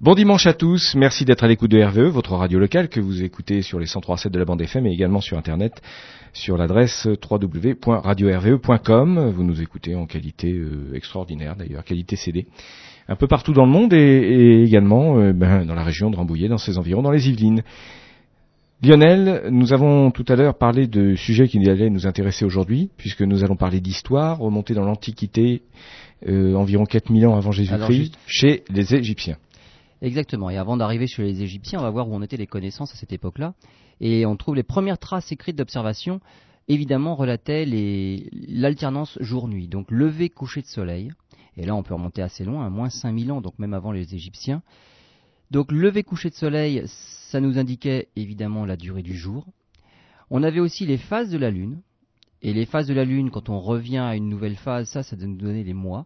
Bon dimanche à tous, merci d'être à l'écoute de RVE, votre radio locale que vous écoutez sur les 103.7 de la bande FM et également sur internet sur l'adresse www.radiorve.com. Vous nous écoutez en qualité euh, extraordinaire d'ailleurs, qualité CD, un peu partout dans le monde et, également euh, ben, dans la région de Rambouillet, dans ses environs, dans les Yvelines. Lionel, nous avons tout à l'heure parlé de sujets qui allaient nous intéresser aujourd'hui, puisque nous allons parler d'histoire, remonter dans l'Antiquité, euh, environ 4000 ans avant Jésus-Christ, chez les Égyptiens. Exactement. Et avant d'arriver chez les Égyptiens, on va voir où en étaient les connaissances à cette époque-là. Et on trouve les premières traces écrites d'observation, évidemment, relataient l'alternance jour-nuit. Donc lever, coucher de soleil. Et là, on peut remonter assez loin, à moins 5000 ans, donc même avant les Égyptiens. Donc lever, coucher de soleil, ça nous indiquait évidemment la durée du jour. On avait aussi les phases de la Lune. Et les phases de la Lune, quand on revient à une nouvelle phase, ça, ça nous donnait les mois.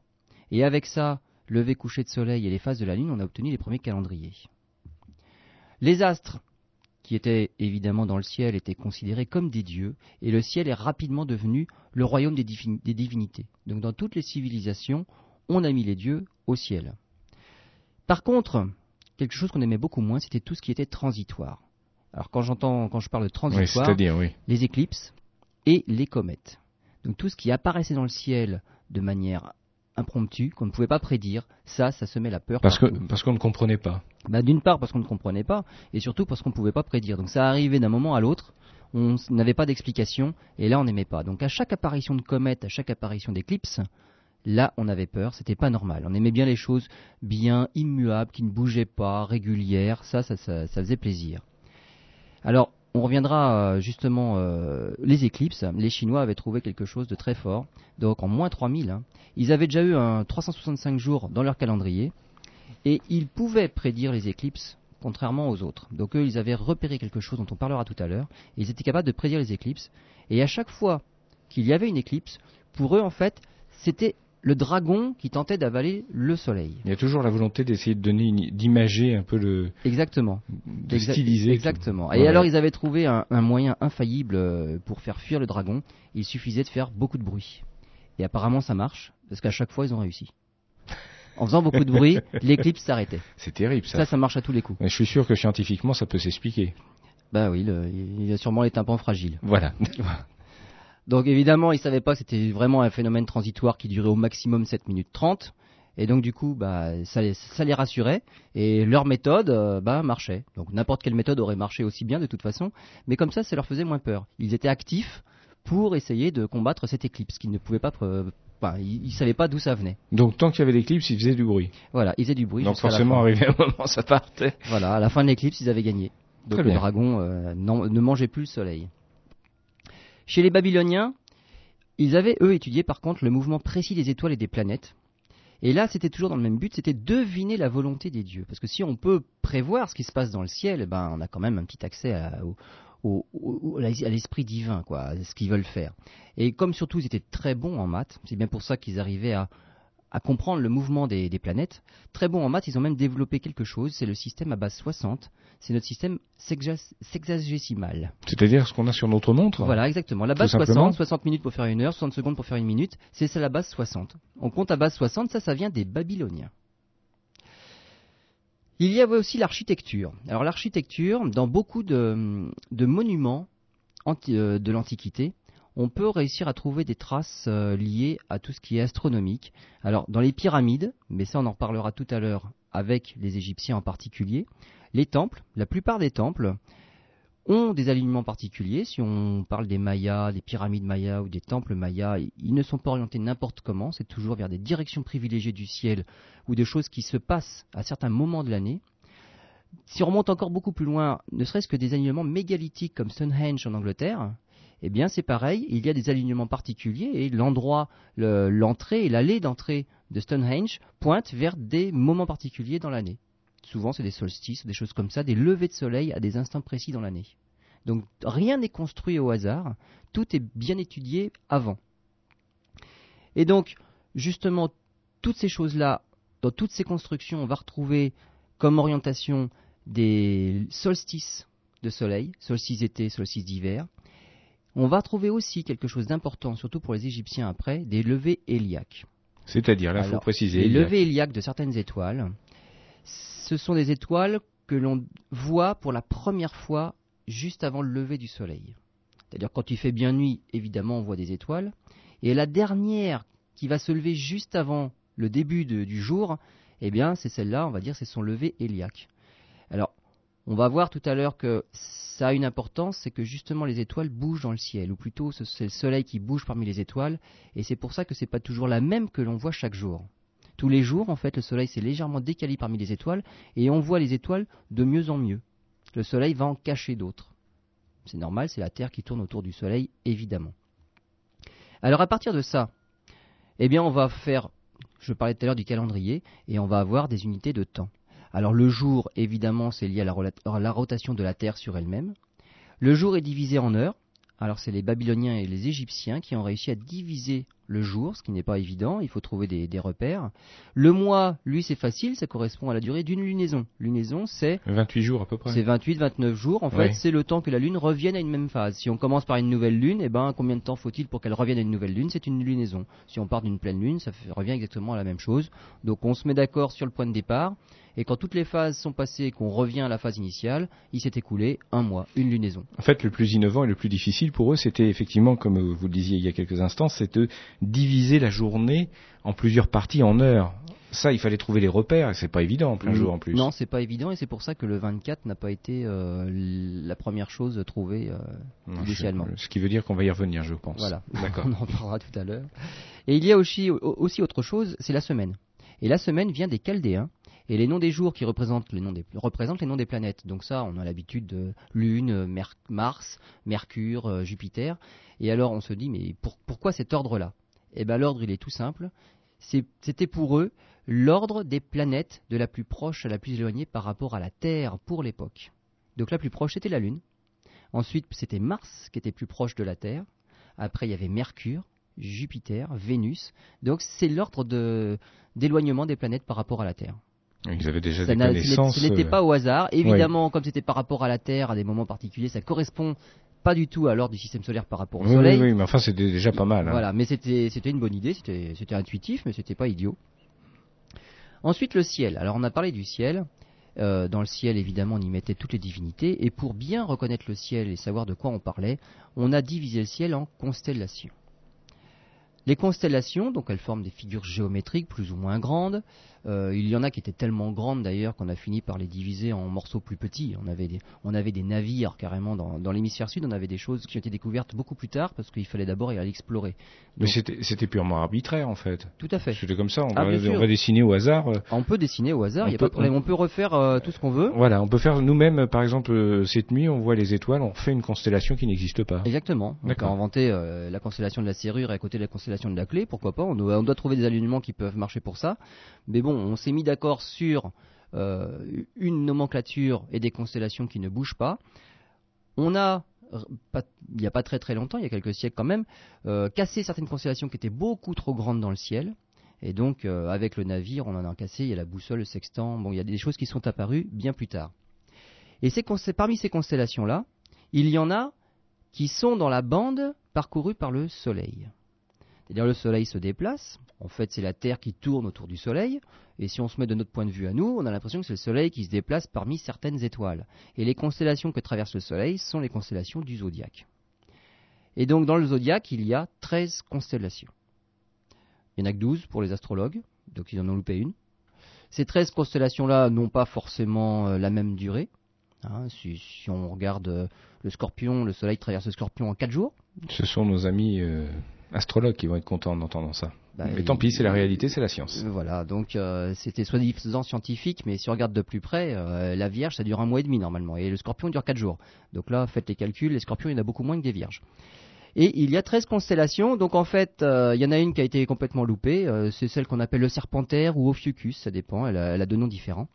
Et avec ça, lever, coucher de soleil et les phases de la Lune, on a obtenu les premiers calendriers. Les astres, qui étaient évidemment dans le ciel, étaient considérés comme des dieux, et le ciel est rapidement devenu le royaume des, des divinités. Donc dans toutes les civilisations, on a mis les dieux au ciel. Par contre, quelque chose qu'on aimait beaucoup moins, c'était tout ce qui était transitoire. Alors quand j'entends, quand je parle de transitoire, les éclipses et les comètes. Donc tout ce qui apparaissait dans le ciel de manière impromptu qu'on ne pouvait pas prédire. Ça, ça se met la peur. Parce que parce qu'on ne comprenait pas. Bah, d'une part parce qu'on ne comprenait pas, et surtout parce qu'on ne pouvait pas prédire. Donc ça arrivait d'un moment à l'autre. On n'avait pas d'explication, et là on n'aimait pas. Donc à chaque apparition de comète, à chaque apparition d'éclipse, là on avait peur. C'était pas normal. On aimait bien les choses bien immuables, qui ne bougeaient pas, régulières. Ça, ça, ça, ça faisait plaisir. Alors on reviendra euh, justement euh, les éclipses. Les Chinois avaient trouvé quelque chose de très fort. Donc en moins 3000, hein. ils avaient déjà eu un 365 jours dans leur calendrier et ils pouvaient prédire les éclipses contrairement aux autres. Donc eux, ils avaient repéré quelque chose dont on parlera tout à l'heure. Ils étaient capables de prédire les éclipses. Et à chaque fois qu'il y avait une éclipse, pour eux, en fait, c'était le dragon qui tentait d'avaler le soleil. Il y a toujours la volonté d'essayer de donner, d'imager un peu le. Exactement. De styliser. Exactement. Et alors ils avaient trouvé un, moyen infaillible euh, pour faire fuir le dragon. Il suffisait de faire beaucoup de bruit. Et apparemment ça marche parce qu'à chaque fois ils ont réussi. En faisant beaucoup de bruit, l'éclipse s'arrêtait. C'est terrible ça. Ça, ça marche à tous les coups. Mais je suis sûr que scientifiquement ça peut s'expliquer. Bah oui, il y a sûrement les tympans fragiles. Voilà. Donc évidemment, ils ne savaient pas que c'était vraiment un phénomène transitoire qui durait au maximum 7 minutes 30. Et donc du coup, bah, ça, les, rassurait et leur méthode euh, bah, marchait. Donc n'importe quelle méthode aurait marché aussi bien de toute façon, mais comme ça, ça leur faisait moins peur. Ils étaient actifs pour essayer de combattre cette éclipse qu'ils ne pouvaient pas... Enfin, ils ne savaient pas d'où ça venait. Donc tant qu'il y avait l'éclipse, ils faisaient du bruit. Voilà, ils faisaient du bruit. Donc forcément, arrivé à un moment, ça partait. Voilà, à la fin de l'éclipse, ils avaient gagné. Donc le dragon euh, ne mangeait plus le soleil. Chez les Babyloniens, ils avaient, eux, étudié par contre le mouvement précis des étoiles et des planètes. Et là, c'était toujours dans le même but, c'était deviner la volonté des dieux. Parce que si on peut prévoir ce qui se passe dans le ciel, eh ben, on a quand même un petit accès à, l'esprit divin, quoi, à ce qu'ils veulent faire. Et comme surtout ils étaient très bons en maths, c'est bien pour ça qu'ils arrivaient à à comprendre le mouvement des, planètes. Très bon en maths, ils ont même développé quelque chose, c'est le système à base 60. C'est notre système sexagésimal. C'est-à-dire ce qu'on a sur notre montre Voilà, exactement. La base 60, 60 minutes pour faire une heure, 60 secondes pour faire une minute, c'est ça la base 60. On compte à base 60, ça, ça vient des Babyloniens. Il y avait aussi l'architecture. Alors l'architecture, dans beaucoup de, monuments euh, de l'Antiquité, on peut réussir à trouver des traces euh, liées à tout ce qui est astronomique. Alors dans les pyramides, mais ça on en reparlera tout à l'heure avec les Égyptiens en particulier, les temples, la plupart des temples ont des alignements particuliers. Si on parle des Mayas, des pyramides Mayas ou des temples Mayas, ils ne sont pas orientés n'importe comment, c'est toujours vers des directions privilégiées du ciel ou des choses qui se passent à certains moments de l'année. Si on remonte encore beaucoup plus loin, ne serait-ce que des alignements mégalithiques comme Stonehenge en Angleterre, eh bien c'est pareil, il y a des alignements particuliers et l'endroit, l'entrée et l'allée d'entrée de Stonehenge pointent vers des moments particuliers dans l'année. Souvent c'est des solstices, des choses comme ça, des levées de soleil à des instants précis dans l'année. Donc rien n'est construit au hasard, tout est bien étudié avant. Et donc justement toutes ces choses-là, dans toutes ces constructions, on va retrouver comme orientation des solstices de soleil, solstices d'été, solstices d'hiver, on va trouver aussi quelque chose d'important, surtout pour les Égyptiens après, des levées héliaques. C'est-à-dire, là, il faut préciser. Les levées héliaques de certaines étoiles ce sont des étoiles que l'on voit pour la première fois juste avant le lever du soleil. C'est-à-dire quand il fait bien nuit, évidemment, on voit des étoiles. Et la dernière qui va se lever juste avant le début du jour, eh bien, c'est celle-là, on va dire, c'est son lever héliaque. Alors, on va voir tout à l'heure que ça a une importance, c'est que justement les étoiles bougent dans le ciel, ou plutôt c'est le soleil qui bouge parmi les étoiles, et c'est pour ça que c'est pas toujours la même que l'on voit chaque jour. Tous les jours, en fait, le soleil s'est légèrement décalé parmi les étoiles, et on voit les étoiles de mieux en mieux. Le soleil va en cacher d'autres. C'est normal, c'est la Terre qui tourne autour du soleil, évidemment. Alors à partir de ça, eh bien on va faire, je parlais tout à l'heure du calendrier, et on va avoir des unités de temps. Alors le jour, évidemment, c'est lié à la, rotation de la Terre sur elle-même. Le jour est divisé en heures. Alors c'est les Babyloniens et les Égyptiens qui ont réussi à diviser le jour, ce qui n'est pas évident, il faut trouver des, repères. Le mois, lui, c'est facile, ça correspond à la durée d'une lunaison. Lunaison, c'est... 28 jours à peu près. C'est 28, 29 jours. En fait, c'est le temps que la Lune revienne à une même phase. Si on commence par une nouvelle Lune, eh ben, combien de temps faut-il pour qu'elle revienne à une nouvelle Lune? C'est une lunaison. Si on part d'une pleine Lune, ça revient exactement à la même chose. Donc on se met d'accord sur le point de départ. Et quand toutes les phases sont passées et qu'on revient à la phase initiale, il s'est écoulé un mois, une lunaison. En fait, le plus innovant et le plus difficile pour eux, c'était effectivement, comme vous le disiez il y a quelques instants, c'est de diviser la journée en plusieurs parties en heures. Ça, il fallait trouver les repères, et c'est pas évident en plein jour en plus. Non, c'est pas évident, et c'est pour ça que le 24 n'a pas été euh, la première chose trouvée euh, initialement. ce qui veut dire qu'on va y revenir, je pense. Voilà, d'accord. On en parlera tout à l'heure. Et il y a aussi, aussi autre chose, c'est la semaine. Et la semaine vient des Chaldéens, et les noms des jours qui représentent les noms des, planètes. Donc ça, on a l'habitude de Lune, Mars, Mercure, euh, Jupiter. Et alors on se dit, mais pourquoi cet ordre-là? Eh bien l'ordre, il est tout simple. C'était pour eux l'ordre des planètes de la plus proche à la plus éloignée par rapport à la Terre pour l'époque. Donc la plus proche, c'était la Lune. Ensuite, c'était Mars qui était plus proche de la Terre. Après, il y avait Mercure, Jupiter, Vénus. Donc c'est l'ordre d'éloignement des planètes par rapport à la Terre. Ils avaient déjà des connaissances. Ce n'était euh, pas au hasard. Évidemment, comme c'était par rapport à la Terre, à des moments particuliers, ça correspond pas du tout à l'ordre du système solaire par rapport au Soleil. Oui, mais enfin, c'était déjà pas mal. Hein. Voilà, mais c'était une bonne idée, c'était intuitif, mais c'était pas idiot. Ensuite, le ciel. Alors, on a parlé du ciel. Euh, dans le ciel, évidemment, on y mettait toutes les divinités. Et pour bien reconnaître le ciel et savoir de quoi on parlait, on a divisé le ciel en constellations. Les constellations, donc elles forment des figures géométriques plus ou moins grandes. Euh, il y en a qui étaient tellement grandes d'ailleurs qu'on a fini par les diviser en morceaux plus petits. On avait des, on avait des navires carrément dans, l'hémisphère sud, on avait des choses qui ont été découvertes beaucoup plus tard parce qu'il fallait d'abord y aller explorer. Mais c'était purement arbitraire en fait. Tout à fait. C'était comme ça, on, ah, va, dessiner au hasard. Euh. On peut dessiner au hasard, il n'y a pas de problème. On, peut refaire euh, tout ce qu'on veut. Voilà, on peut faire nous-mêmes, par exemple, cette nuit, on voit les étoiles, on fait une constellation qui n'existe pas. Exactement. On a inventé la constellation de la serrure à côté de la constellation de la clé, pourquoi pas. On doit, on doit trouver des alignements qui peuvent marcher pour ça. Mais bon, on s'est mis d'accord sur euh, une nomenclature et des constellations qui ne bougent pas. On a, il n'y a pas très très longtemps, il y a quelques siècles quand même, euh, cassé certaines constellations qui étaient beaucoup trop grandes dans le ciel. Et donc, euh, avec le navire, on en a cassé. Il y a la boussole, le sextant. Bon, il y a des choses qui sont apparues bien plus tard. Et parmi ces constellations-là, il y en a qui sont dans la bande parcourue par le Soleil. C'est-à-dire le Soleil se déplace, en fait c'est la Terre qui tourne autour du Soleil, et si on se met de notre point de vue à nous, on a l'impression que c'est le Soleil qui se déplace parmi certaines étoiles. Et les constellations que traverse le Soleil sont les constellations du zodiaque. Et donc dans le zodiaque, il y a 13 constellations. Il n'y en a que 12 pour les astrologues, donc ils en ont loupé une. Ces 13 constellations-là n'ont pas forcément euh, la même durée. Hein. si, on regarde euh, le scorpion, le soleil traverse le scorpion en 4 jours. Ce sont nos amis euh, astrologues qui vont être contents en entendant ça. Bah, mais tant pis, c'est la réalité, c'est la science. Euh, voilà, donc euh, c'était soi-disant scientifique, mais si on regarde de plus près, euh, la Vierge, ça dure un mois et demi normalement, et le Scorpion dure 4 jours. Donc là, faites les calculs, les Scorpions, il y en a beaucoup moins que des Vierges. Et il y a 13 constellations, donc en fait, il y en a une qui a été complètement loupée, c'est celle qu'on appelle le Serpentaire ou Ophiuchus, ça dépend, elle a, elle a deux noms différents.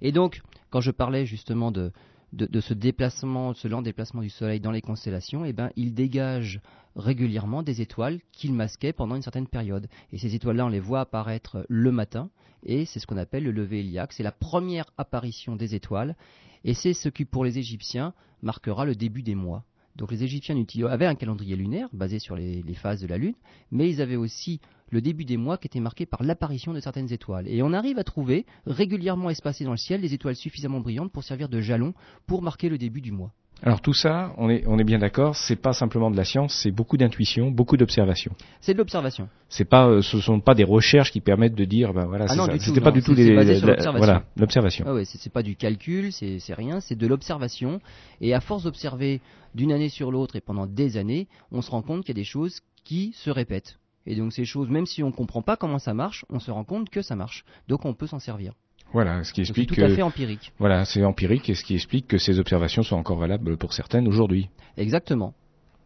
Et donc, quand je parlais justement de, de, ce déplacement, ce lent déplacement du Soleil dans les constellations, eh ben, il dégage régulièrement des étoiles qu'il masquait pendant une certaine période. Et ces étoiles-là, on les voit apparaître le matin, et c'est ce qu'on appelle le lever héliaque. C'est la première apparition des étoiles, et c'est ce qui, pour les Égyptiens, marquera le début des mois. Donc les Égyptiens avaient un calendrier lunaire basé sur les, phases de la Lune, mais ils avaient aussi le début des mois qui était marqué par l'apparition de certaines étoiles. Et on arrive à trouver régulièrement espacées dans le ciel des étoiles suffisamment brillantes pour servir de jalon pour marquer le début du mois. Alors tout ça, on est, on est bien d'accord, c'est pas simplement de la science, c'est beaucoup d'intuition, beaucoup d'observation. C'est de l'observation. C'est pas, euh, ce sont pas des recherches qui permettent de dire, ben voilà, ah c'est C'était pas du tout des, voilà, l'observation. Ah ouais, c'est pas du calcul, c'est rien, c'est de l'observation. Et à force d'observer d'une année sur l'autre et pendant des années, on se rend compte qu'il y a des choses qui se répètent. Et donc ces choses, même si on ne comprend pas comment ça marche, on se rend compte que ça marche. Donc on peut s'en servir. Voilà, ce qui explique tout à fait empirique. Voilà, c'est empirique et ce qui explique que ces observations sont encore valables pour certaines aujourd'hui. Exactement.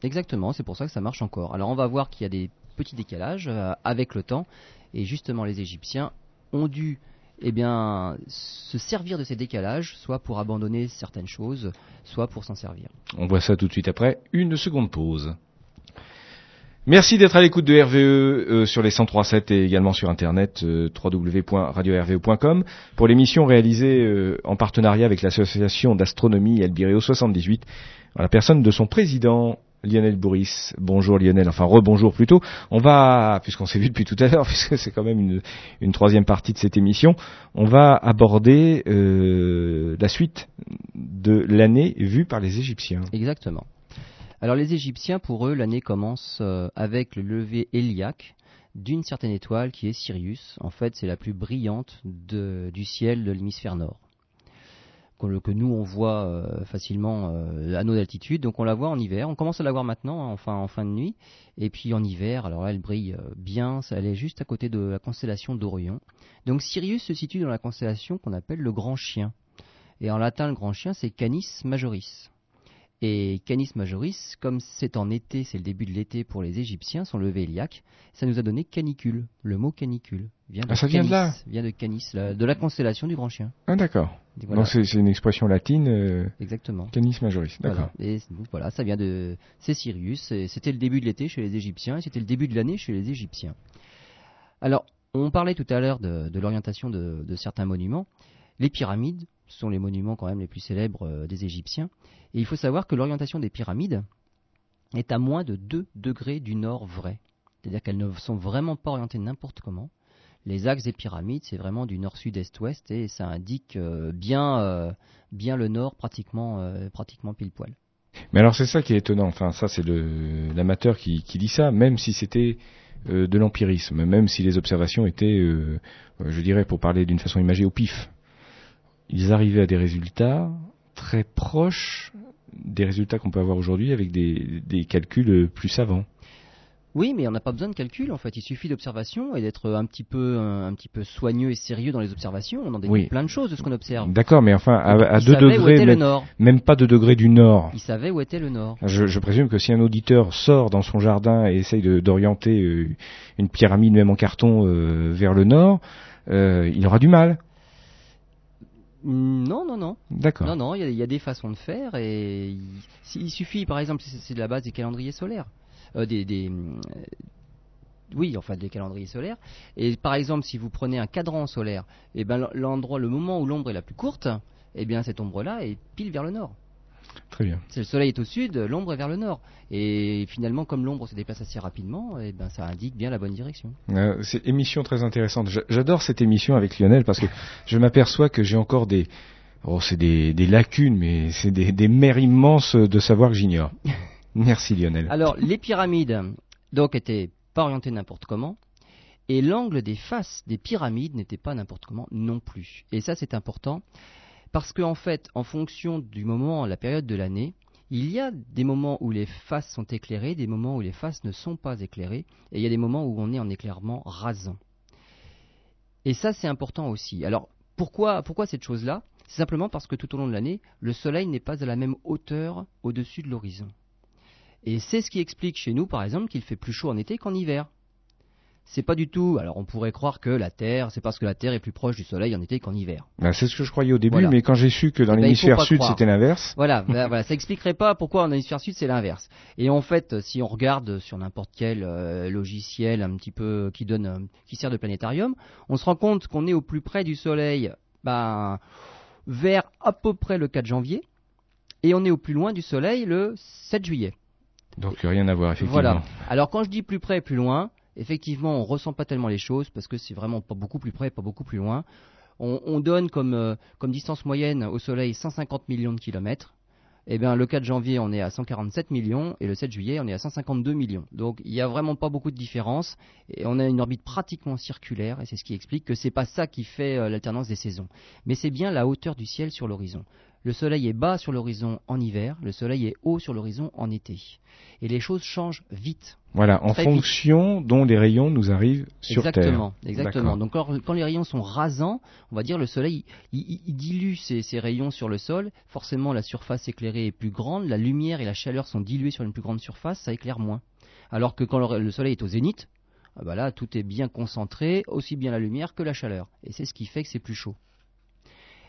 Exactement, c'est pour ça que ça marche encore. Alors on va voir qu'il y a des petits décalages euh, avec le temps et justement les Égyptiens ont dû eh bien, se servir de ces décalages, soit pour abandonner certaines choses, soit pour s'en servir. On voit ça tout de suite après une seconde pause. Merci d'être à l'écoute de RVE euh, sur les 103.7 et également sur internet euh, www.radio-rve.com pour l'émission réalisée euh, en partenariat avec l'association d'astronomie Albireo 78 en la personne de son président Lionel Bourris. Bonjour Lionel, enfin rebonjour plutôt. On va, puisqu'on s'est vu depuis tout à l'heure, puisque c'est quand même une, une, troisième partie de cette émission, on va aborder la suite de l'année vue par les Égyptiens. Exactement. Alors les Égyptiens, pour eux, l'année commence euh, avec le lever héliaque d'une certaine étoile qui est Sirius. En fait, c'est la plus brillante du ciel de l'hémisphère nord. Que nous, on voit euh, facilement euh, à nos altitudes. Donc on la voit en hiver. On commence à la voir maintenant, hein, enfin en fin de nuit. Et puis en hiver, alors là, elle brille bien. Elle est juste à côté de la constellation d'Orion. Donc Sirius se situe dans la constellation qu'on appelle le Grand Chien. Et en latin, le Grand Chien, c'est Canis Majoris. Et Canis Majoris, comme c'est en été, c'est le début de l'été pour les Égyptiens, son levé héliaque, ça nous a donné canicule. Le mot canicule vient de, ah, ça vient de là Vient de Canis, de la constellation du Grand Chien. Ah d'accord. Donc c'est une expression latine. Euh, Exactement. Canis Majoris, d'accord. Voilà. Et voilà, ça vient de... C'est Sirius, c'était le début de l'été chez les Égyptiens, et c'était le début de l'année chez les Égyptiens. Alors, on parlait tout à l'heure de, de l'orientation de, de certains monuments. Les pyramides, sont les monuments quand même les plus célèbres euh, des Égyptiens. Et il faut savoir que l'orientation des pyramides est à moins de 2 degrés du nord vrai. C'est-à-dire qu'elles ne sont vraiment pas orientées n'importe comment. Les axes des pyramides, c'est vraiment du nord, sud, est, ouest, et ça indique euh, bien, euh, bien le nord, pratiquement, pratiquement pile poil. Mais alors c'est ça qui est étonnant. Enfin, ça c'est l'amateur qui, dit ça, même si c'était de l'empirisme, même si les observations étaient, je dirais, pour parler d'une façon imagée, au pif ils arrivaient à des résultats très proches des résultats qu'on peut avoir aujourd'hui avec des, des, calculs plus savants. Oui, mais on n'a pas besoin de calcul en fait. Il suffit d'observation et d'être un petit peu un, petit peu soigneux et sérieux dans les observations. On en déduit plein de choses de ce qu'on observe. D'accord, mais enfin à, deux degrés, même, même, pas de degrés du nord. Il savait où était le nord. Je, je, présume que si un auditeur sort dans son jardin et essaye d'orienter euh, une pyramide même en carton euh, vers le nord, euh, il aura du mal. Non, non, non. D'accord. Non, non, il y, a des façons de faire et il, suffit, par exemple, c'est de la base des calendriers solaires, euh, des, euh, oui, enfin des calendriers solaires. Et par exemple, si vous prenez un cadran solaire, et eh ben l'endroit, le moment où l'ombre est la plus courte, et eh bien cette ombre-là est pile vers le nord. Très bien. le soleil est au sud, l'ombre est vers le nord. Et finalement, comme l'ombre se déplace assez rapidement, et eh ben, ça indique bien la bonne direction. Euh, c'est une émission très intéressante. J'adore cette émission avec Lionel parce que je m'aperçois que j'ai encore des... Oh, c'est des, lacunes, mais c'est des, des mers immenses de savoir que j'ignore. Merci Lionel. Alors, les pyramides, donc, étaient pas orientées n'importe comment. Et l'angle des faces des pyramides n'était pas n'importe comment non plus. Et ça, c'est important parce qu'en fait, en fonction du moment, la période de l'année, il y a des moments où les faces sont éclairées, des moments où les faces ne sont pas éclairées, et il y a des moments où on est en éclairement rasant. Et ça, c'est important aussi. Alors, pourquoi, pourquoi cette chose-là? C'est simplement parce que tout au long de l'année, le Soleil n'est pas à la même hauteur au-dessus de l'horizon. Et c'est ce qui explique chez nous, par exemple, qu'il fait plus chaud en été qu'en hiver c'est pas du tout. Alors on pourrait croire que la Terre, c'est parce que la Terre est plus proche du Soleil en été qu'en hiver. Ben, c'est ce que je croyais au début, mais quand j'ai su que dans eh ben, l'hémisphère sud c'était l'inverse. Voilà, ben, voilà, ça expliquerait pas pourquoi en hémisphère sud c'est l'inverse. Et en fait, si on regarde sur n'importe quel euh, logiciel un petit peu qui donne, euh, qui sert de planétarium, on se rend compte qu'on est au plus près du Soleil, ben, vers à peu près le 4 janvier et on est au plus loin du Soleil le 7 juillet. Donc rien à voir, effectivement. Voilà. Alors quand je dis plus près et plus loin, effectivement, on ressent pas tellement les choses parce que c'est vraiment pas beaucoup plus près, pas beaucoup plus loin. On, donne comme, euh, comme distance moyenne au Soleil 150 millions de kilomètres. Eh bien, le 4 janvier, on est à 147 millions et le 7 juillet, on est à 152 millions. Donc, il n'y a vraiment pas beaucoup de différence et on a une orbite pratiquement circulaire et c'est ce qui explique que c'est pas ça qui fait euh, l'alternance des saisons. Mais c'est bien la hauteur du ciel sur l'horizon. Le soleil est bas sur l'horizon en hiver, le soleil est haut sur l'horizon en été. Et les choses changent vite. Voilà, en fonction dont les rayons nous arrivent sur exactement, Terre. Exactement. Donc quand, les rayons sont rasants, on va dire le soleil, il, dilue ses, rayons sur le sol. Forcément, la surface éclairée est plus grande, la lumière et la chaleur sont diluées sur une plus grande surface, ça éclaire moins. Alors que quand le, soleil est au zénith, ah bah là, tout est bien concentré, aussi bien la lumière que la chaleur. Et c'est ce qui fait que c'est plus chaud.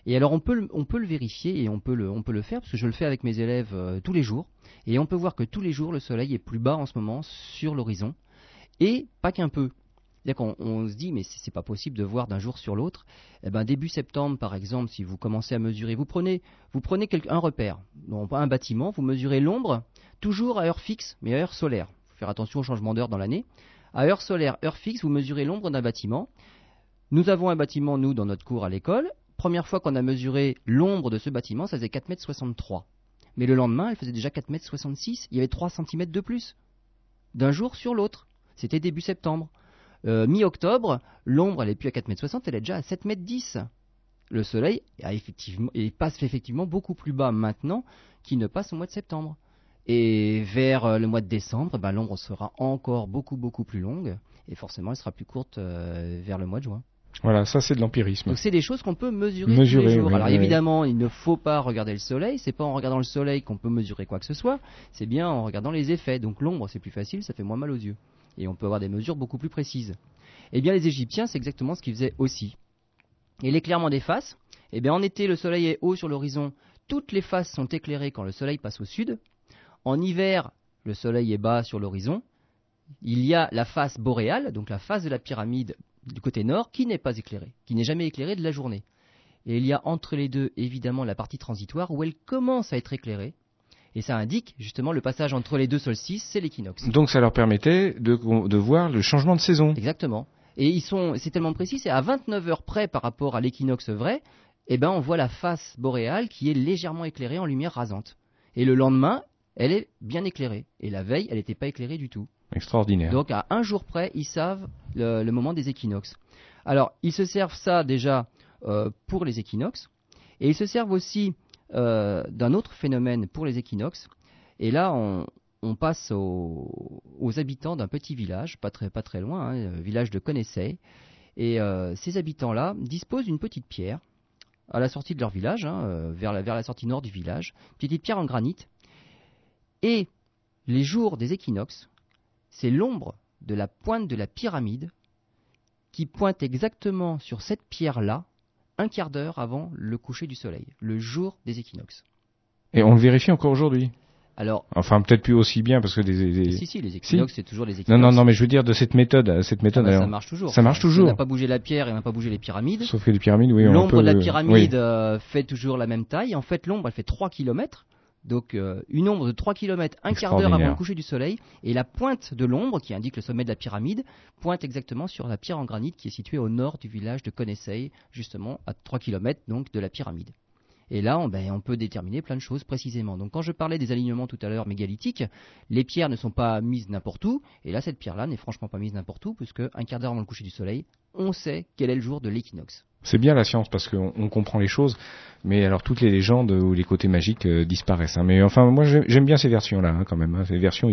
Et alors on peut, le vérifier et on peut le, faire parce que je le fais avec mes élèves euh, tous les jours. Et on peut voir que tous les jours le soleil est plus bas en ce moment sur l'horizon. Et pas qu'un peu. Qu'on on se dit mais c'est pas possible de voir d'un jour sur l'autre. Eh ben, début septembre par exemple, si vous commencez à mesurer, vous prenez, vous prenez un repère, un bâtiment, vous mesurez l'ombre, toujours à heure fixe, mais à heure solaire. Faut faire attention au changement d'heure dans l'année. À heure solaire, heure fixe, vous mesurez l'ombre d'un bâtiment. Nous avons un bâtiment, nous, dans notre cours à l'école, première fois qu'on a mesuré l'ombre de ce bâtiment, ça faisait 4,63 m. Mais le lendemain, elle faisait déjà 4,66 m. Il y avait 3 cm de plus. D'un jour sur l'autre. C'était début septembre. Euh, mi-octobre, l'ombre, elle n'est plus à 4,60 m, elle est déjà à 7,10 m. Le soleil passe effectivement beaucoup plus bas maintenant qu'il ne passe au mois de septembre. Et vers euh, le mois de décembre, ben, l'ombre sera encore beaucoup beaucoup plus longue et forcément elle sera plus courte euh, vers le mois de juin. Voilà, ça c'est de l'empirisme. Donc c'est des choses qu'on peut mesurer, tous les jours. Alors évidemment, il ne faut pas regarder le soleil. C'est pas en regardant le soleil qu'on peut mesurer quoi que ce soit. C'est bien en regardant les effets. Donc l'ombre, c'est plus facile, ça fait moins mal aux yeux, et on peut avoir des mesures beaucoup plus précises. Eh bien, les Égyptiens, c'est exactement ce qu'ils faisaient aussi. Et l'éclairement des faces. Eh bien, en été, le soleil est haut sur l'horizon. Toutes les faces sont éclairées quand le soleil passe au sud. En hiver, le soleil est bas sur l'horizon. Il y a la face boréale, donc la face de la pyramide du côté nord qui n'est pas éclairée, qui n'est jamais éclairée de la journée. Et il y a entre les deux évidemment la partie transitoire où elle commence à être éclairée. Et ça indique justement le passage entre les deux solstices, c'est l'équinoxe. Donc ça leur permettait de, voir le changement de saison. Exactement. Et ils sont, c'est tellement précis, c'est à 29 heures près par rapport à l'équinoxe vrai, eh ben on voit la face boréale qui est légèrement éclairée en lumière rasante. Et le lendemain, elle est bien éclairée. Et la veille, elle n'était pas éclairée du tout. Extraordinaire. Donc à un jour près, ils savent le, moment des équinoxes. Alors, ils se servent ça déjà euh, pour les équinoxes, et ils se servent aussi euh, d'un autre phénomène pour les équinoxes. Et là, on, passe aux, habitants d'un petit village, pas très, pas très loin, hein, village de Connaissay. Et euh, ces habitants-là disposent d'une petite pierre à la sortie de leur village, hein, vers, la, vers la sortie nord du village, petite pierre en granit. Et les jours des équinoxes, c'est l'ombre de la pointe de la pyramide qui pointe exactement sur cette pierre-là un quart d'heure avant le coucher du soleil, le jour des équinoxes. Et on le vérifie encore aujourd'hui? Alors, enfin peut-être plus aussi bien parce que des, si si les équinoxes c'est toujours les équinoxes. Non non non mais je veux dire de cette méthode cette méthode ah bah, ça marche toujours. Ça marche toujours. On n'a pas bougé la pierre et on n'a pas bougé les pyramides. Sauf que les pyramides oui. L'ombre de la pyramide euh, fait toujours la même taille. En fait l'ombre elle fait 3 km donc euh, une ombre de 3 km, un quart d'heure avant le coucher du soleil, et la pointe de l'ombre, qui indique le sommet de la pyramide, pointe exactement sur la pierre en granit qui est située au nord du village de Connaissey, justement à 3 km donc de la pyramide. Et là, on, ben, on, peut déterminer plein de choses précisément. Donc quand je parlais des alignements tout à l'heure mégalithiques, les pierres ne sont pas mises n'importe où, et là cette pierre-là n'est franchement pas mise n'importe où, puisque un quart d'heure avant le coucher du soleil, on sait quel est le jour de l'équinoxe. C'est bien la science parce qu'on comprend les choses, mais alors toutes les légendes ou les côtés magiques euh, disparaissent. Hein. Mais enfin, moi j'aime bien ces versions-là hein, quand même, hein, ces versions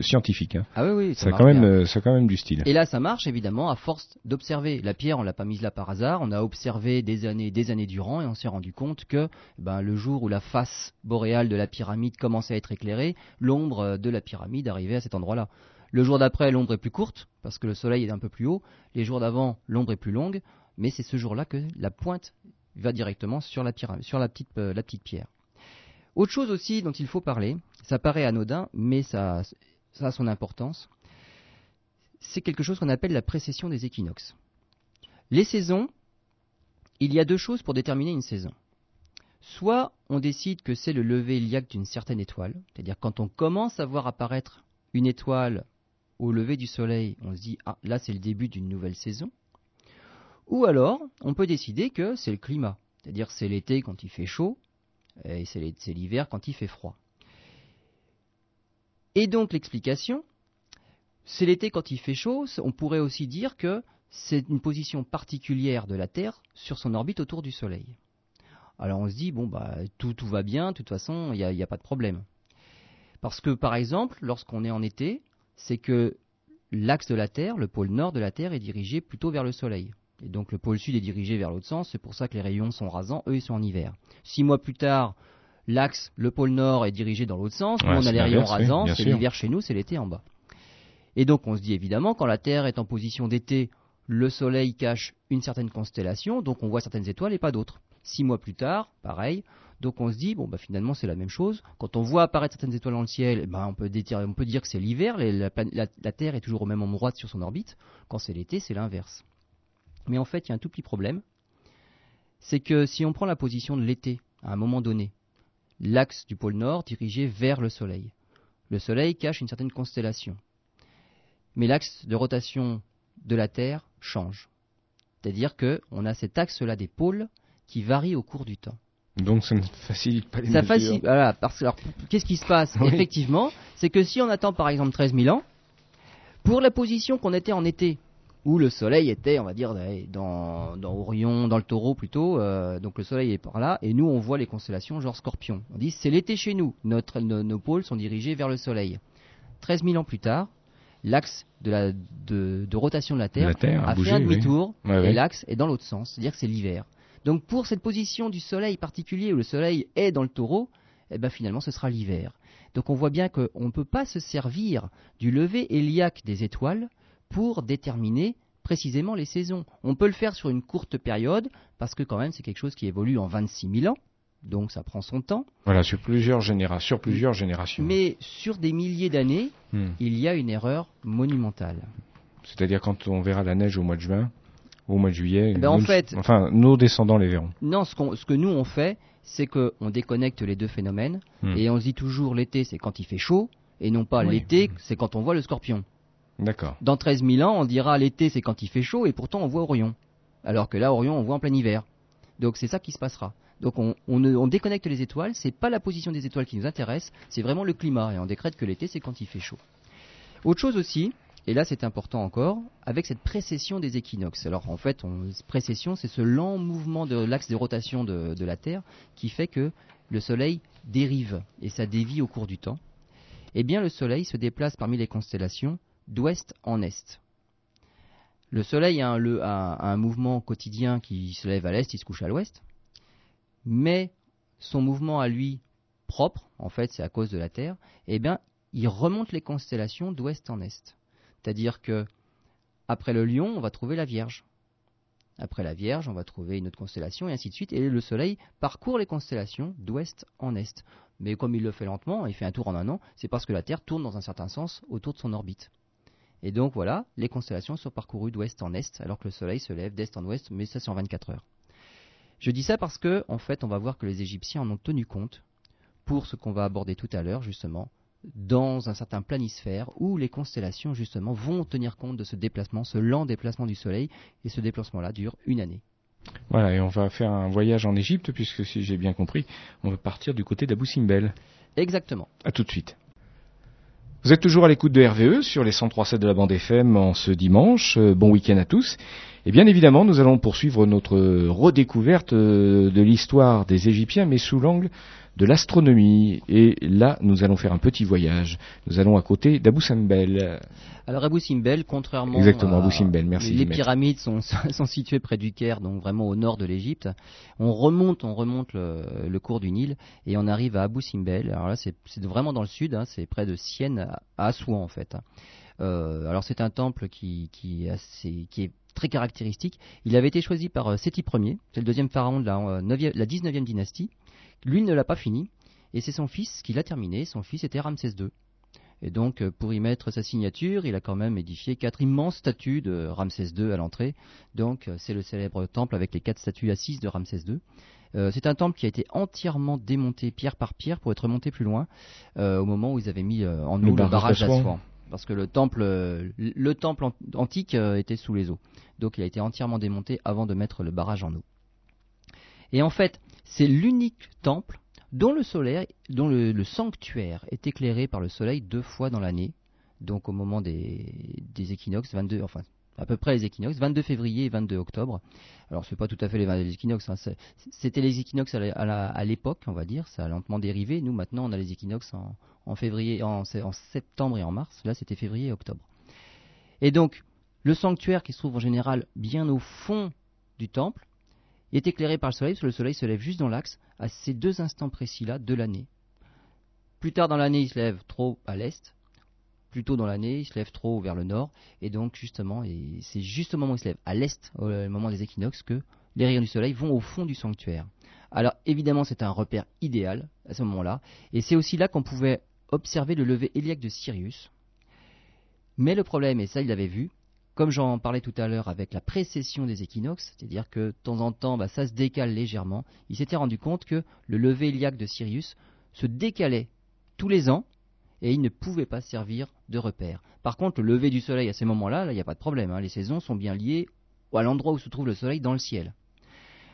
scientifiques. Ah oui, oui, ça, quand même, euh, ça quand même du style. Et là, ça marche évidemment à force d'observer. La pierre, on l'a pas mise là par hasard. On a observé des années, des années durant, et on s'est rendu compte que ben, le jour où la face boréale de la pyramide commençait à être éclairée, l'ombre de la pyramide arrivait à cet endroit-là. Le jour d'après, l'ombre est plus courte, parce que le soleil est un peu plus haut. Les jours d'avant, l'ombre est plus longue mais c'est ce jour-là que la pointe va directement sur euh, la petite pierre. Autre chose aussi dont il faut parler, ça paraît anodin, mais ça, ça a son importance, c'est quelque chose qu'on appelle la précession des équinoxes. Les saisons, il y a deux choses pour déterminer une saison. Soit on décide que c'est le lever iliaque d'une certaine étoile, c'est-à-dire quand on commence à voir apparaître une étoile au lever du soleil, on se dit ah là c'est le début d'une nouvelle saison. Ou alors on peut décider que c'est le climat, c'est-à-dire c'est l'été quand il fait chaud et c'est l'hiver quand il fait froid. Et donc l'explication, c'est l'été quand il fait chaud, on pourrait aussi dire que c'est une position particulière de la Terre sur son orbite autour du Soleil. Alors on se dit, bon, bah, tout, va bien, de toute façon, il n'y a, pas de problème. Parce que, par exemple, lorsqu'on est en été, c'est que l'axe de la Terre, le pôle nord de la Terre, est dirigé plutôt vers le Soleil. Et donc le pôle sud est dirigé vers l'autre sens, c'est pour ça que les rayons sont rasants, eux ils sont en hiver. Six mois plus tard, l'axe, le pôle nord est dirigé dans l'autre sens, nous on a les rayons rasants, c'est l'hiver chez nous, c'est l'été en bas. Et donc on se dit évidemment, quand la Terre est en position d'été, le Soleil cache une certaine constellation, donc on voit certaines étoiles et pas d'autres. Six mois plus tard, pareil. Donc on se dit, bon, bah, finalement c'est la même chose. Quand on voit apparaître certaines étoiles dans le ciel, eh ben, on, peut dire que c'est l'hiver, la, Terre est toujours au même endroit sur son orbite. Quand c'est l'été, c'est l'inverse. Mais en fait, il y a un tout petit problème. C'est que si on prend la position de l'été, à un moment donné, l'axe du pôle nord dirigé vers le Soleil, le Soleil cache une certaine constellation. Mais l'axe de rotation de la Terre change. C'est-à-dire qu'on a cet axe-là des pôles qui varie au cours du temps. Donc ça ne facilite pas les ça mesures. Facilite, voilà, parce que alors qu'est-ce qui se passe Effectivement, c'est que si on attend par exemple 13 000 ans, pour la position qu'on était en été, où le soleil était, on va dire, dans, dans Orion, dans le taureau plutôt, euh, donc le soleil est par là, et nous on voit les constellations genre scorpion. On dit c'est l'été chez nous, Notre, nos, pôles sont dirigés vers le soleil. 13 000 ans plus tard, l'axe de, la, de, de, rotation de la Terre, a, fait un demi-tour, et l'axe est dans l'autre sens, c'est-à-dire que c'est l'hiver. Donc pour cette position du Soleil particulier où le Soleil est dans le taureau, eh ben finalement ce sera l'hiver. Donc on voit bien qu'on ne peut pas se servir du lever héliaque des étoiles pour déterminer précisément les saisons. On peut le faire sur une courte période, parce que quand même c'est quelque chose qui évolue en 26 000 ans, donc ça prend son temps. Voilà, sur plusieurs, générations, sur plusieurs générations. Mais sur des milliers d'années, hmm. il y a une erreur monumentale. C'est-à-dire quand on verra la neige au mois de juin, au mois de juillet. Ben en fait, enfin, nos descendants les verront. Non, ce, ce que nous on fait, c'est qu'on déconnecte les deux phénomènes hmm. et on se dit toujours l'été c'est quand il fait chaud et non pas l'été c'est quand on voit le scorpion. D'accord. Dans 13 000 ans, on dira l'été c'est quand il fait chaud et pourtant on voit Orion. Alors que là, Orion, on voit en plein hiver. Donc c'est ça qui se passera. Donc on, on, on déconnecte les étoiles, c'est pas la position des étoiles qui nous intéresse, c'est vraiment le climat et on décrète que l'été c'est quand il fait chaud. Autre chose aussi, et là, c'est important encore, avec cette précession des équinoxes. Alors, en fait, on, précession, c'est ce lent mouvement de l'axe de rotation de, de, la Terre qui fait que le Soleil dérive et ça dévie au cours du temps. Eh bien, le Soleil se déplace parmi les constellations d'ouest en est. Le Soleil a un, a un mouvement quotidien qui se lève à l'est, il se couche à l'ouest, mais son mouvement à lui propre, en fait, c'est à cause de la Terre, eh bien, il remonte les constellations d'ouest en est. C'est-à-dire que après le lion, on va trouver la Vierge. Après la Vierge, on va trouver une autre constellation, et ainsi de suite. Et le Soleil parcourt les constellations d'ouest en est. Mais comme il le fait lentement, il fait un tour en un an, c'est parce que la Terre tourne dans un certain sens autour de son orbite. Et donc voilà, les constellations sont parcourues d'ouest en est, alors que le Soleil se lève d'est en ouest, mais ça c'est en 24 heures. Je dis ça parce que, en fait, on va voir que les Égyptiens en ont tenu compte pour ce qu'on va aborder tout à l'heure, justement, dans un certain planisphère où les constellations justement vont tenir compte de ce déplacement, ce lent déplacement du Soleil, et ce déplacement-là dure une année. Voilà, et on va faire un voyage en Égypte, puisque si j'ai bien compris, on va partir du côté d'Abou Simbel. Exactement. A tout de suite. Vous êtes toujours à l'écoute de RVE sur les 103.7 de la bande FM en ce dimanche. Euh, bon week-end à tous. Et bien évidemment, nous allons poursuivre notre redécouverte euh, de l'histoire des Égyptiens, mais sous l'angle de l'astronomie. Et là, nous allons faire un petit voyage. Nous allons à côté d'Abou Simbel. Alors Abou Simbel, contrairement Exactement, Abou Simbel, merci. Les pyramides sont, sont, situées près du Caire, donc vraiment au nord de l'Égypte. On remonte, on remonte le, cours du Nil et on arrive à Abou Simbel. Alors là, c'est vraiment dans le sud, hein, c'est près de Sienne, à Assouan en fait. Euh, alors c'est un temple qui, qui, assez, qui est très caractéristique. Il avait été choisi par euh, Séti Ier, c'est le deuxième pharaon de la, 9 euh, la 19e dynastie. Lui ne l'a pas fini, et c'est son fils qui l'a terminé. Son fils était Ramsès II. Et donc, euh, pour y mettre sa signature, il a quand même édifié quatre immenses statues de Ramsès II à l'entrée. Donc, c'est le célèbre temple avec les quatre statues assises de Ramsès II. Euh, c'est un temple qui a été entièrement démonté pierre par pierre pour être monté plus loin euh, au moment où ils avaient mis euh, en eau le barrage barrage d'Assouan. Parce que le temple, euh, le temple an- antique euh, était sous les eaux. Donc il a été entièrement démonté avant de mettre le barrage en eau. Et en fait, c'est l'unique temple dont le sanctuaire est éclairé par le soleil deux fois dans l'année. Donc au moment des, des équinoxes, 22, enfin à peu près les équinoxes, 22 février et 22 octobre. Alors c'est pas tout à fait les 22 équinoxes, hein, c'était les équinoxes à l'époque, on va dire, ça a lentement dérivé. Nous maintenant on a les équinoxes en, février, en, en septembre et en mars. Là c'était février et octobre. Et donc le sanctuaire qui se trouve en général bien au fond du temple est éclairé par le soleil, parce que le soleil se lève juste dans l'axe à ces deux instants précis-là de l'année. Plus tard dans l'année, il se lève trop à l'est. Plus tôt dans l'année, il se lève trop vers le nord. Et donc, justement, et c'est juste au moment où il se lève à l'est, au moment des équinoxes, que les rayons du soleil vont au fond du sanctuaire. Alors, évidemment, c'est un repère idéal à ce moment-là. Et c'est aussi là qu'on pouvait observer le lever héliaque de Sirius. Mais le problème, et ça, il l'avait vu, comme j'en parlais tout à l'heure avec la précession des équinoxes, c'est-à-dire que de temps en temps, bah, ça se décale légèrement, il s'était rendu compte que le lever héliaque de Sirius se décalait tous les ans et il ne pouvait pas servir de repère. Par contre, le lever du soleil à ces moments-là, là, il n'y a pas de problème, hein, les saisons sont bien liées à l'endroit où se trouve le soleil dans le ciel.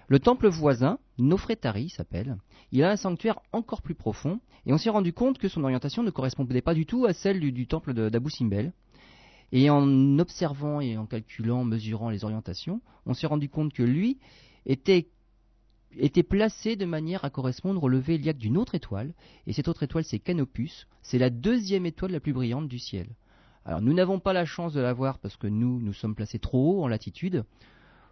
Le temple voisin, Nofretari s'appelle, il a un sanctuaire encore plus profond, et on s'est rendu compte que son orientation ne correspondait pas du tout à celle du, temple d'Abu Simbel. Et en observant et en calculant, mesurant les orientations, on s'est rendu compte que lui était, était placé de manière à correspondre au lever héliaque d'une autre étoile, et cette autre étoile c'est Canopus, c'est la deuxième étoile la plus brillante du ciel. Alors nous n'avons pas la chance de la voir parce que nous, nous sommes placés trop haut en latitude,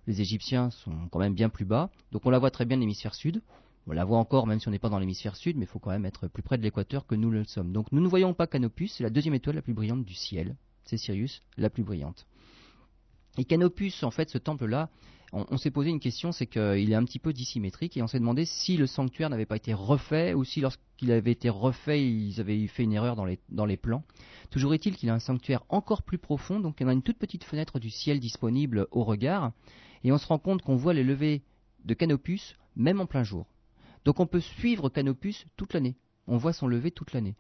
les Égyptiens sont quand même bien plus bas, donc on la voit très bien l'hémisphère sud, on la voit encore même si on n'est pas dans l'hémisphère sud, mais il faut quand même être plus près de l'équateur que nous le sommes. Donc nous ne voyons pas Canopus, c'est la deuxième étoile la plus brillante du ciel, c'est Sirius, la plus brillante. Et Canopus, en fait, ce temple-là, on, on s'est posé une question, c'est qu'il est un petit peu dissymétrique, et on s'est demandé si le sanctuaire n'avait pas été refait, ou si lorsqu'il avait été refait, ils avaient fait une erreur dans les, plans. Toujours est-il qu'il a un sanctuaire encore plus profond, donc il y a une toute petite fenêtre du ciel disponible au regard, et on se rend compte qu'on voit les levées de Canopus, même en plein jour. Donc on peut suivre Canopus toute l'année. On voit son lever toute l'année.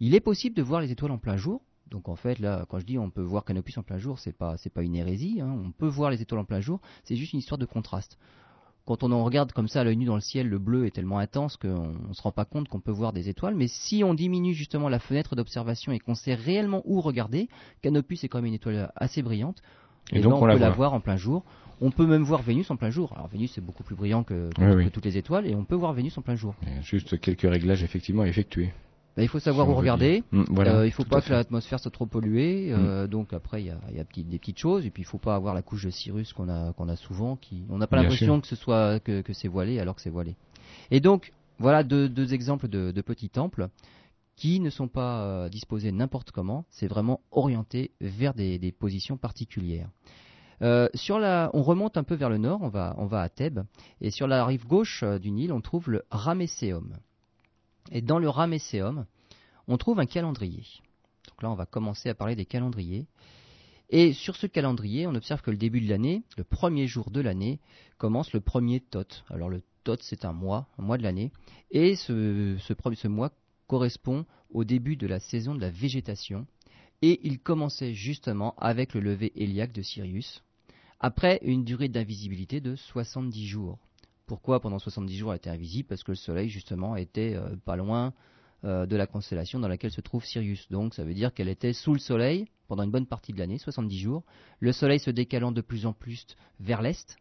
Il est possible de voir les étoiles en plein jour. Donc en fait, là, quand je dis on peut voir Canopus en plein jour, c'est pas c'est pas une hérésie. hein. On peut voir les étoiles en plein jour. C'est juste une histoire de contraste. Quand on en regarde comme ça à l'œil nu dans le ciel, le bleu est tellement intense qu'on ne se rend pas compte qu'on peut voir des étoiles. Mais si on diminue justement la fenêtre d'observation et qu'on sait réellement où regarder, Canopus est quand même une étoile assez brillante. Et Et, donc, là, on peut la voit. voir en plein jour. On peut même voir Vénus en plein jour. Alors Vénus c'est beaucoup plus brillant que, que- Oui, oui. que toutes les étoiles et on peut voir Vénus en plein jour. Il y a Juste quelques réglages effectivement à effectuer. Bah, il faut savoir où regarder. Mm, voilà, Euh, il faut tout pas que. Mm. l'atmosphère soit trop polluée. euh, donc après il y a, il y a petit- des petites choses et puis il faut pas avoir la couche de Cyrus qu'on a qu'on a souvent. Qui on n'a pas l'impression que ce soit que, que c'est voilé alors que c'est voilé. Et donc voilà deux, deux exemples de, de petits temples qui ne sont pas euh, disposés n'importe comment. C'est vraiment orienté vers des, des positions particulières. Euh, sur la, on remonte un peu vers le nord, on va, on va à Thèbes, et sur la rive gauche du Nil, on trouve le Ramesséum. Et dans le Ramesséum, on trouve un calendrier. Donc là, on va commencer à parler des calendriers. Et sur ce calendrier, on observe que le début de l'année, le premier jour de l'année, commence le premier Thoth. Alors le Thoth, c'est un mois, un mois de l'année, et ce mois correspond au début de la saison de la végétation. Et il commençait justement avec le lever héliaque de Sirius, après une durée d'invisibilité de 70 jours. Pourquoi pendant 70 jours elle était invisible? Parce que le Soleil justement était euh, pas loin euh, de la constellation dans laquelle se trouve Sirius. Donc ça veut dire qu'elle était sous le Soleil pendant une bonne partie de l'année, 70 jours. Le Soleil se décalant de plus en plus vers l'est.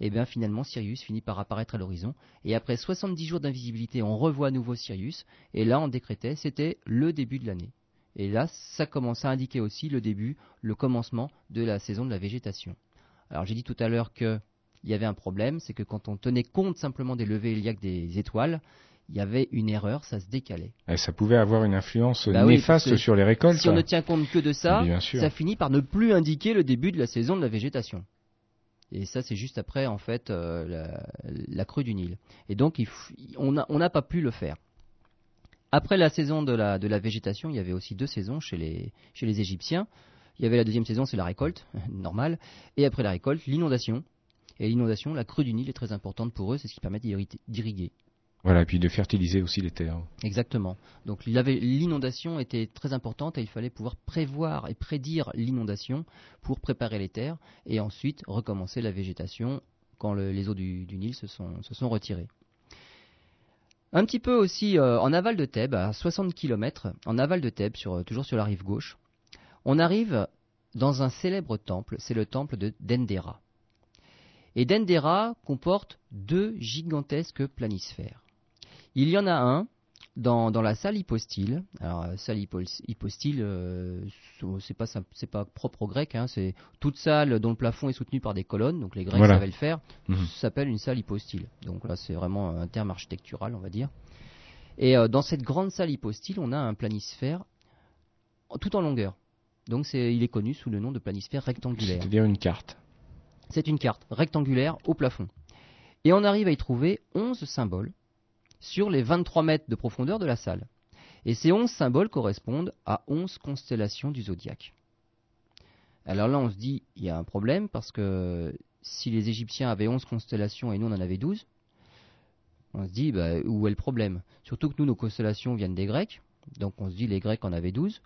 Et bien finalement Sirius finit par apparaître à l'horizon. Et après 70 jours d'invisibilité, on revoit à nouveau Sirius. Et là on décrétait, c'était le début de l'année. Et là, ça commence à indiquer aussi le début, le commencement de la saison de la végétation. Alors j'ai dit tout à l'heure que il y avait un problème, c'est que quand on tenait compte simplement des levées héliaques des étoiles, il y avait une erreur, ça se décalait. Et ça pouvait avoir une influence Bah néfaste sur les récoltes. Si on ne tient compte que de ça, ça finit par ne plus indiquer le début de la saison de la végétation. Et ça, c'est juste après, en fait, euh, la, la crue du Nil. Et donc, il on n'a on pas pu le faire. Après la saison de la, de la végétation, il y avait aussi deux saisons chez les, chez les Égyptiens. Il y avait la deuxième saison, c'est la récolte, normal. Et après la récolte, l'inondation. Et l'inondation, la crue du Nil est très importante pour eux, c'est ce qui permet d'irriguer. Voilà, et puis de fertiliser aussi les terres. Exactement. Donc l'inondation était très importante et il fallait pouvoir prévoir et prédire l'inondation pour préparer les terres et ensuite recommencer la végétation quand les eaux du, Nil se sont, se sont retirées. Un petit peu aussi euh, en aval de Thèbes, à 60 km en aval de Thèbes, sur, toujours sur la rive gauche, on arrive dans un célèbre temple, c'est le temple de Dendera. Et Dendera comporte deux gigantesques planisphères. Il y en a un dans, la salle hypostyle. Alors, salle hypostyle, euh, c'est pas propre aux Grecs. Hein, c'est toute salle dont le plafond est soutenu par des colonnes. Donc les Grecs savaient le faire. Ça s'appelle une salle hypostyle. Donc là, c'est vraiment un terme architectural, on va dire. Et euh, dans cette grande salle hypostyle, on a un planisphère tout en longueur. Donc il est connu sous le nom de planisphère rectangulaire. C'est-à-dire une carte. C'est une carte rectangulaire au plafond. Et on arrive à y trouver 11 symboles sur les 23 mètres de profondeur de la salle. Et ces 11 symboles correspondent à 11 constellations du zodiaque. Alors là, on se dit, il y a un problème parce que si les Égyptiens avaient 11 constellations et nous on en avait 12, on se dit, bah, où est le problème? Surtout que nous, nos constellations viennent des Grecs, donc on se dit, les Grecs en avaient 12.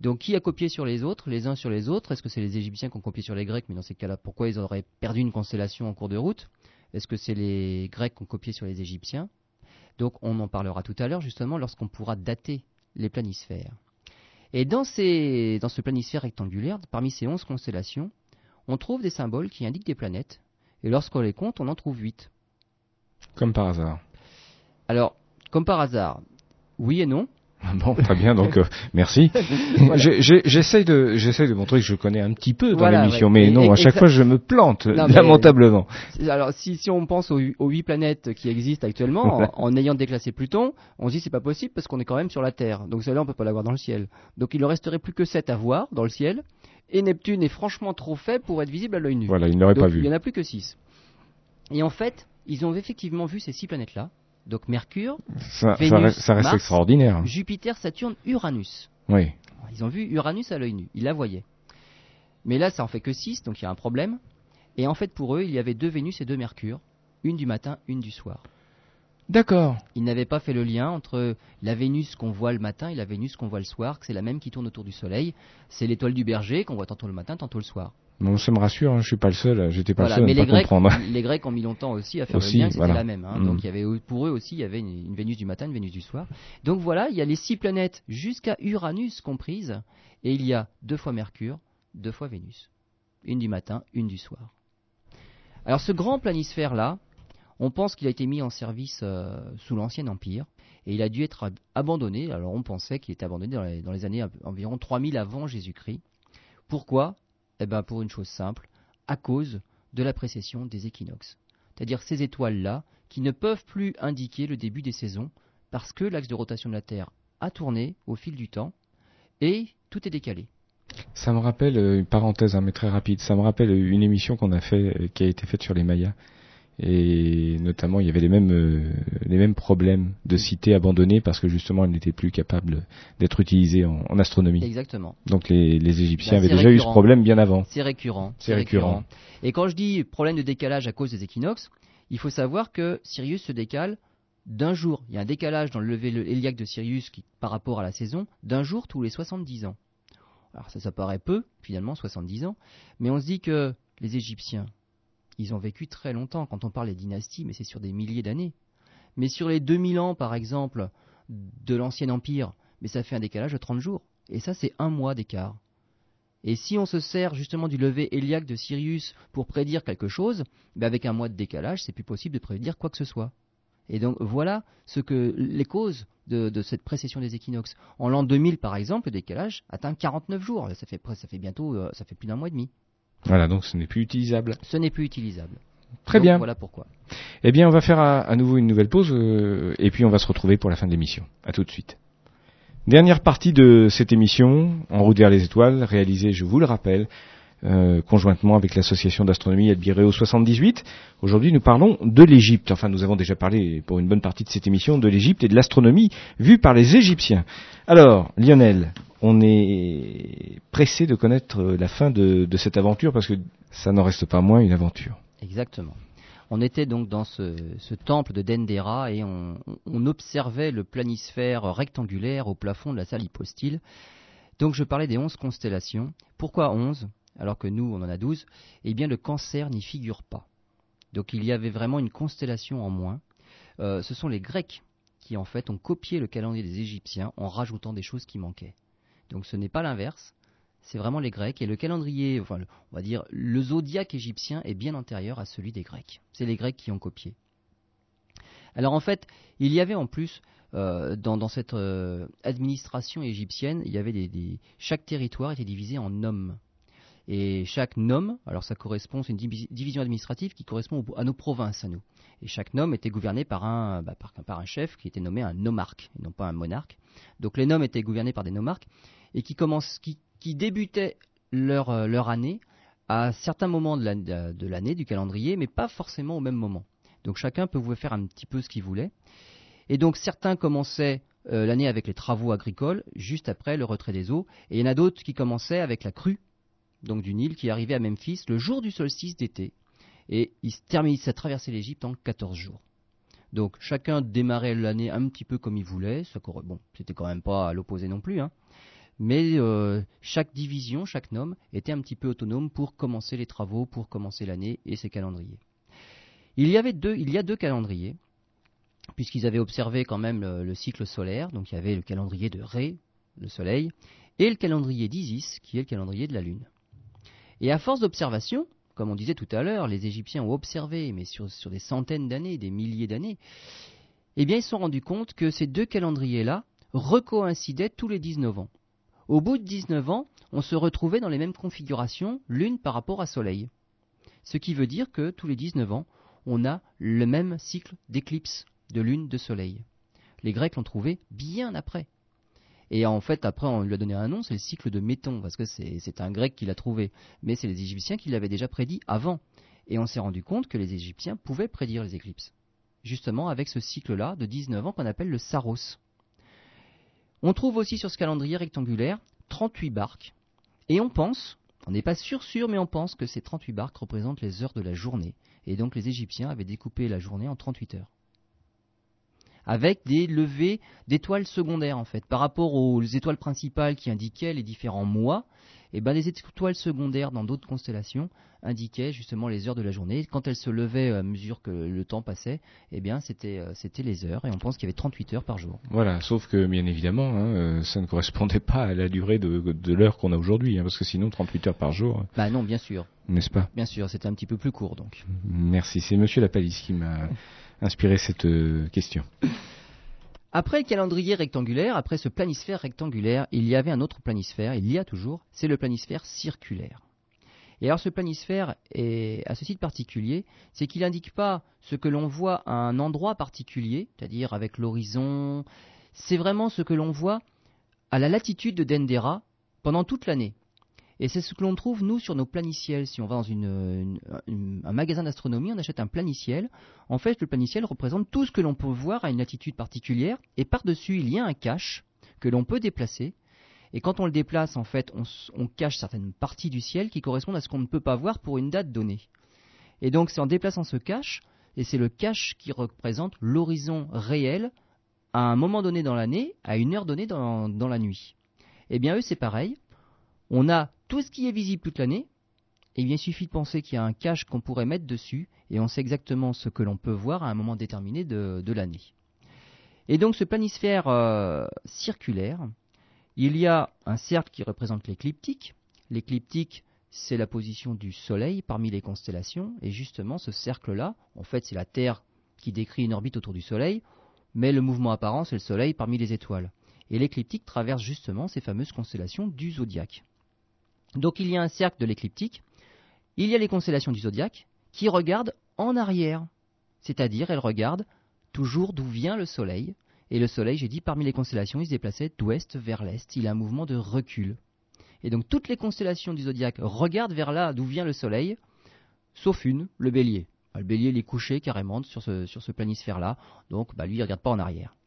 Donc qui a copié sur les autres, les uns sur les autres? Est-ce que c'est les Égyptiens qui ont copié sur les Grecs? Mais dans ces cas-là, pourquoi ils auraient perdu une constellation en cours de route? Est-ce que c'est les Grecs qui ont copié sur les Égyptiens? Donc on en parlera tout à l'heure justement lorsqu'on pourra dater les planisphères. Et dans, ces, dans ce planisphère rectangulaire, parmi ces 11 constellations, on trouve des symboles qui indiquent des planètes. Et lorsqu'on les compte, on en trouve 8. Comme par hasard. Alors, comme par hasard, oui et non. Bon, très bien, donc euh, merci. J'essaie de, j'essaie de montrer que je connais un petit peu dans l'émission, mais non, à chaque fois je me plante lamentablement. Alors, si, si on pense aux, huit planètes qui existent actuellement, en, ayant déclassé Pluton, on se dit c'est pas possible parce qu'on est quand même sur la Terre, donc celle-là on peut pas la voir dans le ciel. Donc il ne resterait plus que sept à voir dans le ciel, et Neptune est franchement trop faible pour être visible à l'œil nu. Voilà, il n'aurait pas vu. Il y en a plus que six. Et en fait, ils ont effectivement vu ces six planètes-là donc Mercure, ça, reste, extraordinaire. Jupiter, Saturne, Uranus. Oui. Ils ont vu Uranus à l'œil nu, ils la voyaient. Mais là, ça en fait que 6, donc il y a un problème. Et en fait, pour eux, il y avait deux Vénus et deux Mercure, une du matin, une du soir. D'accord. Ils n'avaient pas fait le lien entre la Vénus qu'on voit le matin et la Vénus qu'on voit le soir, que c'est la même qui tourne autour du Soleil. C'est l'étoile du berger qu'on voit tantôt le matin, tantôt le soir. Non, ça me rassure, hein, je suis pas le seul, j'étais pas le seul mais les Grecs, comprendre. Les Grecs ont mis longtemps aussi à faire le lien, c'était la même. Hein. Donc mm. il y avait pour eux aussi, il y avait une, Vénus du matin, une Vénus du soir. Donc voilà, il y a les six planètes jusqu'à Uranus comprises, et il y a deux fois Mercure, deux fois Vénus, une du matin, une du soir. Alors ce grand planisphère là, on pense qu'il a été mis en service euh, sous l'Ancien Empire et il a dû être abandonné. Alors on pensait qu'il était abandonné dans les, dans les années environ 3000 avant Jésus-Christ. Pourquoi? Eh bien pour une chose simple, à cause de la précession des équinoxes. C'est-à-dire ces étoiles-là qui ne peuvent plus indiquer le début des saisons parce que l'axe de rotation de la Terre a tourné au fil du temps et tout est décalé. Ça me rappelle, euh, une parenthèse, hein, mais très rapide, ça me rappelle une émission qu'on a fait, euh, qui a été faite sur les Mayas et notamment il y avait les mêmes euh, les mêmes problèmes de cités abandonnées parce que justement elles n'étaient plus capables d'être utilisées en, astronomie. Exactement. Donc les, les Égyptiens bah, avaient déjà eu ce problème bien avant. C'est récurrent. C'est récurrent. Et quand je dis problème de décalage à cause des équinoxes, il faut savoir que Sirius se décale d'un jour. Il y a un décalage dans le lever héliaque de Sirius qui, par rapport à la saison d'un jour tous les 70 ans. Alors ça, ça paraît peu, finalement, 70 ans, mais on se dit que les Égyptiens, ils ont vécu très longtemps. Quand on parle des dynasties, mais c'est sur des milliers d'années. Mais sur les 2000 ans, par exemple, de l'ancien empire, mais ça fait un décalage de 30 jours. Et ça, c'est un mois d'écart. Et si on se sert justement du lever héliaque de Sirius pour prédire quelque chose, ben avec un mois de décalage, c'est plus possible de prédire quoi que ce soit. Et donc voilà ce que les causes de, cette précession des équinoxes. En l'an 2000, par exemple, le décalage atteint 49 jours. Ça fait, ça fait bientôt, euh, ça fait plus d'un mois et demi. Voilà, donc ce n'est plus utilisable. Ce n'est plus utilisable. Très bien. Voilà pourquoi. Eh bien, on va faire à, nouveau une nouvelle pause euh, et puis on va se retrouver pour la fin de l'émission. À tout de suite. Dernière partie de cette émission, En route vers les étoiles, réalisée, je vous le rappelle, euh, conjointement avec l'association d'astronomie Albireo 78. Aujourd'hui, nous parlons de l'Égypte. Enfin, nous avons déjà parlé pour une bonne partie de cette émission de l'Égypte et de l'astronomie vue par les Égyptiens. Alors, Lionel, on est pressé de connaître la fin de, cette aventure parce que ça n'en reste pas moins une aventure. Exactement. On était donc dans ce, temple de Dendera et on, observait le planisphère rectangulaire au plafond de la salle hypostyle. Donc je parlais des 11 constellations. Pourquoi 11 alors que nous on en a 12 Eh bien le cancer n'y figure pas. Donc il y avait vraiment une constellation en moins. Euh, ce sont les Grecs qui en fait ont copié le calendrier des Égyptiens en rajoutant des choses qui manquaient. Donc ce n'est pas l'inverse, c'est vraiment les Grecs. Et le calendrier, enfin, on va dire, le zodiaque égyptien est bien antérieur à celui des Grecs. C'est les Grecs qui ont copié. Alors en fait, il y avait en plus, euh, dans, cette euh, administration égyptienne, il y avait des, chaque territoire était divisé en noms. Et chaque nom, alors ça correspond, c'est une division administrative qui correspond à nos provinces, à nous. Et chaque nom était gouverné par un, bah, par, un chef qui était nommé un nomarque, et non pas un monarque. Donc les noms étaient gouvernés par des nomarques, et qui, qui, débutaient leur, euh, leur année à certains moments de l'année, du calendrier, mais pas forcément au même moment. Donc chacun pouvait faire un petit peu ce qu'il voulait. Et donc certains commençaient euh, l'année avec les travaux agricoles, juste après le retrait des eaux, et il y en a d'autres qui commençaient avec la crue, donc du Nil, qui arrivait à Memphis le jour du solstice d'été, et il terminait à traverser l'Égypte en 14 jours. Donc chacun démarrait l'année un petit peu comme il voulait, ça, bon, c'était quand même pas à l'opposé non plus, hein mais euh, chaque division, chaque nom était un petit peu autonome pour commencer les travaux, pour commencer l'année et ses calendriers. Il y, avait deux, il y a deux calendriers, puisqu'ils avaient observé quand même le, cycle solaire, donc il y avait le calendrier de Ré, le Soleil, et le calendrier d'Isis, qui est le calendrier de la Lune. Et à force d'observation, comme on disait tout à l'heure, les Égyptiens ont observé, mais sur, sur des centaines d'années, des milliers d'années, eh bien ils se sont rendus compte que ces deux calendriers-là recoïncidaient tous les 19 ans. Au bout de 19 ans, on se retrouvait dans les mêmes configurations, l'une par rapport à Soleil. Ce qui veut dire que tous les 19 ans, on a le même cycle d'éclipse de lune de Soleil. Les Grecs l'ont trouvé bien après. Et en fait, après, on lui a donné un nom, c'est le cycle de Méton, parce que c'est un Grec qui l'a trouvé. Mais c'est les Égyptiens qui l'avaient déjà prédit avant. Et on s'est rendu compte que les Égyptiens pouvaient prédire les éclipses. Justement avec ce cycle-là de 19 ans qu'on appelle le Saros. On trouve aussi sur ce calendrier rectangulaire 38 barques. Et on pense, on n'est pas sûr sûr, mais on pense que ces 38 barques représentent les heures de la journée. Et donc les Égyptiens avaient découpé la journée en 38 heures avec des levées d'étoiles secondaires en fait. Par rapport aux étoiles principales qui indiquaient les différents mois, et eh ben les étoiles secondaires dans d'autres constellations indiquaient justement les heures de la journée. Quand elles se levaient à mesure que le temps passait, eh bien c'était euh, c'était les heures et on pense qu'il y avait 38 heures par jour. Voilà, sauf que bien évidemment, hein, euh, ça ne correspondait pas à la durée de, de l'heure qu'on a aujourd'hui, hein, parce que sinon 38 heures par jour. Bah non, bien sûr. N'est-ce pas? Bien sûr, c'était un petit peu plus court donc. Merci, c'est Monsieur Lapalisse qui m'a inspiré cette euh, question. Après le calendrier rectangulaire, après ce planisphère rectangulaire, il y avait un autre planisphère, il y a toujours, c'est le planisphère circulaire. Et alors ce planisphère est à ce titre particulier, c'est qu'il n'indique pas ce que l'on voit à un endroit particulier, c'est-à-dire avec l'horizon, c'est vraiment ce que l'on voit à la latitude de Dendera pendant toute l'année. Et c'est ce que l'on trouve, nous, sur nos planiciels. Si on va dans un magasin d'astronomie, on achète un planiciel. En fait, le planiciel représente tout ce que l'on peut voir à une latitude particulière. Et par-dessus, il y a un cache que l'on peut déplacer. Et quand on le déplace, en fait, on, cache certaines parties du ciel qui correspondent à ce qu'on ne peut pas voir pour une date donnée. Et donc, c'est en déplaçant ce cache, et c'est le cache qui représente l'horizon réel à un moment donné dans l'année, à une heure donnée dans, dans la nuit. Eh bien, eux, c'est pareil. On a tout ce qui est visible toute l'année, et bien, il suffit de penser qu'il y a un cache qu'on pourrait mettre dessus, et on sait exactement ce que l'on peut voir à un moment déterminé de, l'année. Et donc ce planisphère euh, circulaire, il y a un cercle qui représente l'écliptique. L'écliptique, c'est la position du Soleil parmi les constellations, et justement ce cercle-là, en fait c'est la Terre qui décrit une orbite autour du Soleil, mais le mouvement apparent c'est le Soleil parmi les étoiles. Et l'écliptique traverse justement ces fameuses constellations du zodiaque. Donc il y a un cercle de l'écliptique, il y a les constellations du zodiaque qui regardent en arrière, c'est-à-dire elles regardent toujours d'où vient le Soleil, et le Soleil, j'ai dit, parmi les constellations, il se déplaçait d'ouest vers l'est, il a un mouvement de recul. Et donc toutes les constellations du zodiaque regardent vers là d'où vient le Soleil, sauf une, le bélier. Le bélier il est couché carrément sur ce, sur ce planisphère-là, donc bah, lui il ne regarde pas en arrière.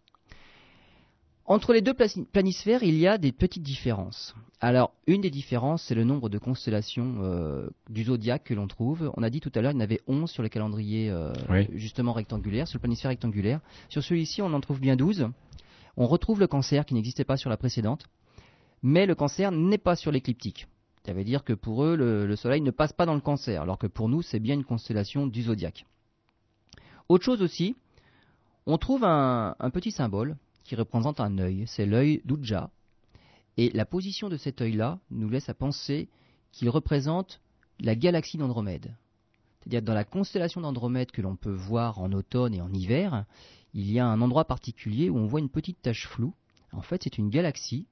Entre les deux planisphères, il y a des petites différences. Alors, une des différences, c'est le nombre de constellations euh, du zodiaque que l'on trouve. On a dit tout à l'heure, il y en avait 11 sur les calendriers euh, justement rectangulaires, sur le planisphère rectangulaire. Sur celui-ci, on en trouve bien 12. On retrouve le cancer qui n'existait pas sur la précédente, mais le cancer n'est pas sur l'écliptique. Ça veut dire que pour eux, le, Soleil ne passe pas dans le cancer, alors que pour nous, c'est bien une constellation du zodiaque. Autre chose aussi, on trouve un petit symbole qui représente un œil. C'est l'œil d'Uja. Et la position de cet œil-là nous laisse à penser qu'il représente la galaxie d'Andromède. C'est-à-dire dans la constellation d'Andromède que l'on peut voir en automne et en hiver, il y a un endroit particulier où on voit une petite tache floue. En fait, c'est une galaxie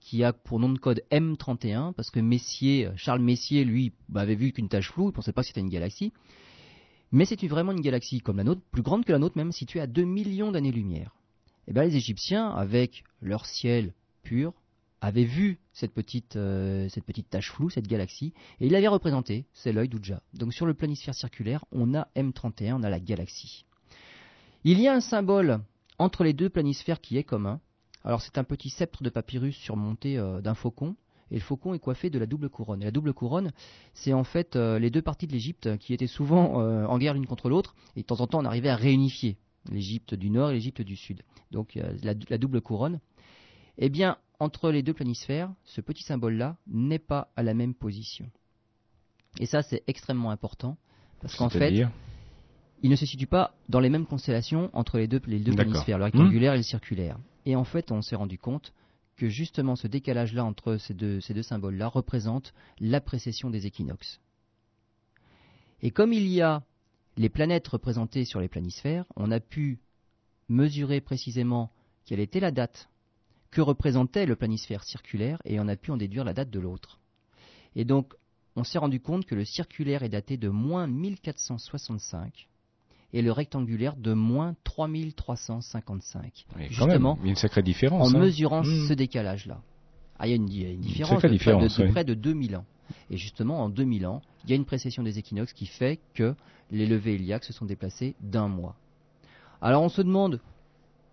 qui a pour nom de code M31, parce que Messier, Charles Messier, lui, avait vu qu'une tache floue, il ne pensait pas que c'était une galaxie. Mais c'est vraiment une galaxie comme la nôtre, plus grande que la nôtre même, située à 2 millions d'années-lumière. Eh bien, les Égyptiens, avec leur ciel pur, avaient vu cette petite, euh, cette petite tache floue, cette galaxie, et ils l'avaient représentée, c'est l'œil d'Uja. Donc sur le planisphère circulaire, on a M31, on a la galaxie. Il y a un symbole entre les deux planisphères qui est commun. Alors c'est un petit sceptre de papyrus surmonté euh, d'un faucon, et le faucon est coiffé de la double couronne. Et la double couronne, c'est en fait euh, les deux parties de l'Égypte qui étaient souvent en guerre l'une contre l'autre, et de temps en temps on arrivait à réunifier l'Égypte du Nord et l'Égypte du Sud. Donc la, la, double couronne. Eh bien, entre les deux planisphères, ce petit symbole-là n'est pas à la même position. Et ça, c'est extrêmement important, parce qu'en fait, il ne se situe pas dans les mêmes constellations entre les deux, les deux planisphères, le rectangulaire et le circulaire. Et en fait, on s'est rendu compte que justement ce décalage-là entre ces deux, ces deux symboles-là représente la précession des équinoxes. Et comme il y a les planètes représentées sur les planisphères, on a pu mesurer précisément quelle était la date que représentait le planisphère circulaire et on a pu en déduire la date de l'autre. Et donc, on s'est rendu compte que le circulaire est daté de moins 1465 et le rectangulaire de moins 3355. justement, il y a une sacrée différence. En hein. mesurant hmm. ce décalage-là. Ah, il y a une, différence, de, près de 2000 ans. Et justement, en 2000 ans, il y a une précession des équinoxes qui fait que les levées héliaques se sont déplacées d'un mois. Alors on se demande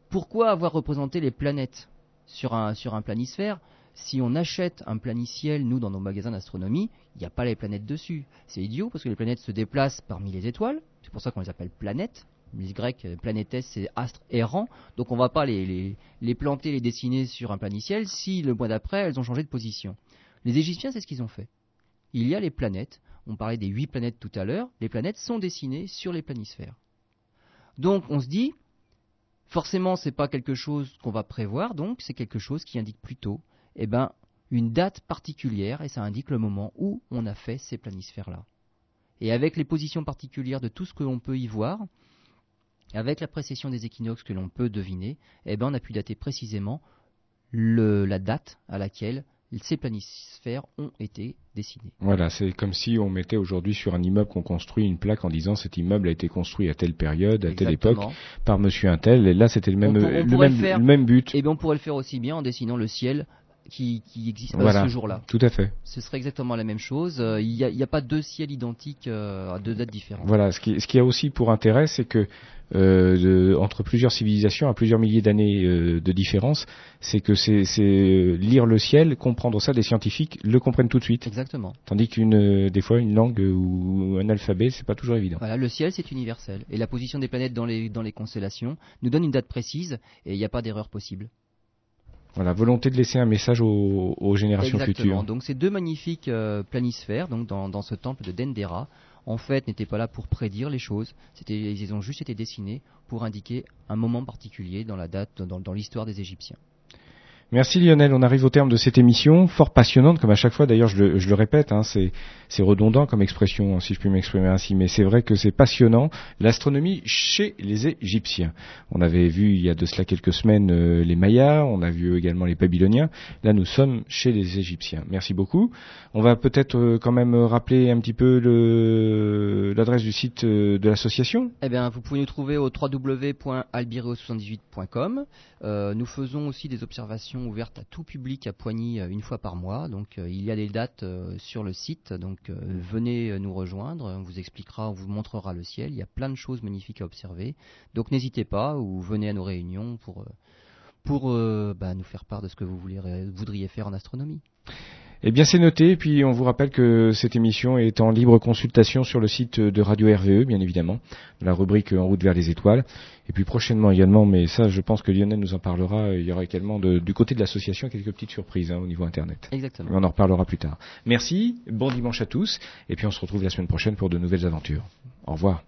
pourquoi avoir représenté les planètes sur un, sur un planisphère si on achète un planiciel, nous, dans nos magasins d'astronomie, il n'y a pas les planètes dessus? C'est idiot parce que les planètes se déplacent parmi les étoiles. C'est pour ça qu'on les appelle planètes. Les Grecs, planétes, c'est astres errants. Donc on ne va pas les, planter, les dessiner sur un planiciel si le mois d'après elles ont changé de position. Les Égyptiens, c'est ce qu'ils ont fait il y a les planètes. On parlait des huit planètes tout à l'heure. Les planètes sont dessinées sur les planisphères. Donc on se dit, forcément, ce n'est pas quelque chose qu'on va prévoir, donc c'est quelque chose qui indique plutôt eh ben, une date particulière, et ça indique le moment où on a fait ces planisphères-là. Et avec les positions particulières de tout ce que l'on peut y voir, avec la précession des équinoxes que l'on peut deviner, eh ben, on a pu dater précisément la date à laquelle ces planisphères ont été dessinés. Voilà, c'est comme si on mettait aujourd'hui sur un immeuble qu'on construit une plaque en disant cet immeuble a été construit à telle période, à telle époque, par monsieur Intel, et là c'était le même, le, même, but. Et bien on pourrait le faire aussi bien en dessinant le ciel qui, existe ce jour-là. Tout à fait. Ce serait exactement la même chose. Euh, il n'y a, pas deux ciels identiques euh, à deux dates différentes. Voilà, ce qui, ce qui a aussi pour intérêt, c'est que euh, entre plusieurs civilisations à plusieurs milliers d'années de différence, c'est que c'est lire le ciel, comprendre ça, des scientifiques le comprennent tout de suite. Exactement. Tandis qu'une des fois une langue ou un alphabet, c'est pas toujours évident. Voilà, le ciel c'est universel et la position des planètes dans les dans les constellations nous donne une date précise et il n'y a pas d'erreur possible. Voilà, volonté de laisser un message aux, aux générations Exactement. futures. Donc ces deux magnifiques planisphères, donc dans, dans, ce temple de Dendera, en fait, n'étaient pas là pour prédire les choses. ils ont juste été dessinés pour indiquer un moment particulier dans la date, dans l'histoire des Égyptiens. Merci Lionel, on arrive au terme de cette émission, fort passionnante comme à chaque fois, d'ailleurs je le, répète, hein, c'est, redondant comme expression si je puis m'exprimer ainsi, mais c'est vrai que c'est passionnant, l'astronomie chez les Égyptiens. On avait vu il y a de cela quelques semaines euh, les Mayas, on a vu également les Babyloniens, là nous sommes chez les Égyptiens. Merci beaucoup. On va peut-être euh, quand même rappeler un petit peu l'adresse du site euh, de l'association. Eh bien vous pouvez nous trouver au www.albireo78.com. nous faisons aussi des observations ouverte à tout public à Poigny euh, une fois par mois. Donc euh, il y a des dates euh, sur le site. Donc venez nous rejoindre. On vous expliquera, on vous montrera le ciel. Il y a plein de choses magnifiques à observer. Donc n'hésitez pas ou venez à nos réunions pour pour bah, nous faire part de ce que vous voudriez faire en astronomie. Eh bien, c'est noté. Et puis, on vous rappelle que cette émission est en libre consultation sur le site de Radio RVE, bien évidemment, la rubrique En route vers les étoiles. Et puis, prochainement également, mais ça, je pense que Lionel nous en parlera. Il y aura également du côté de l'association quelques petites surprises hein, au niveau Internet. Exactement. on en reparlera plus tard. Merci. Bon dimanche à tous. Et puis, on se retrouve la semaine prochaine pour de nouvelles aventures. Au revoir.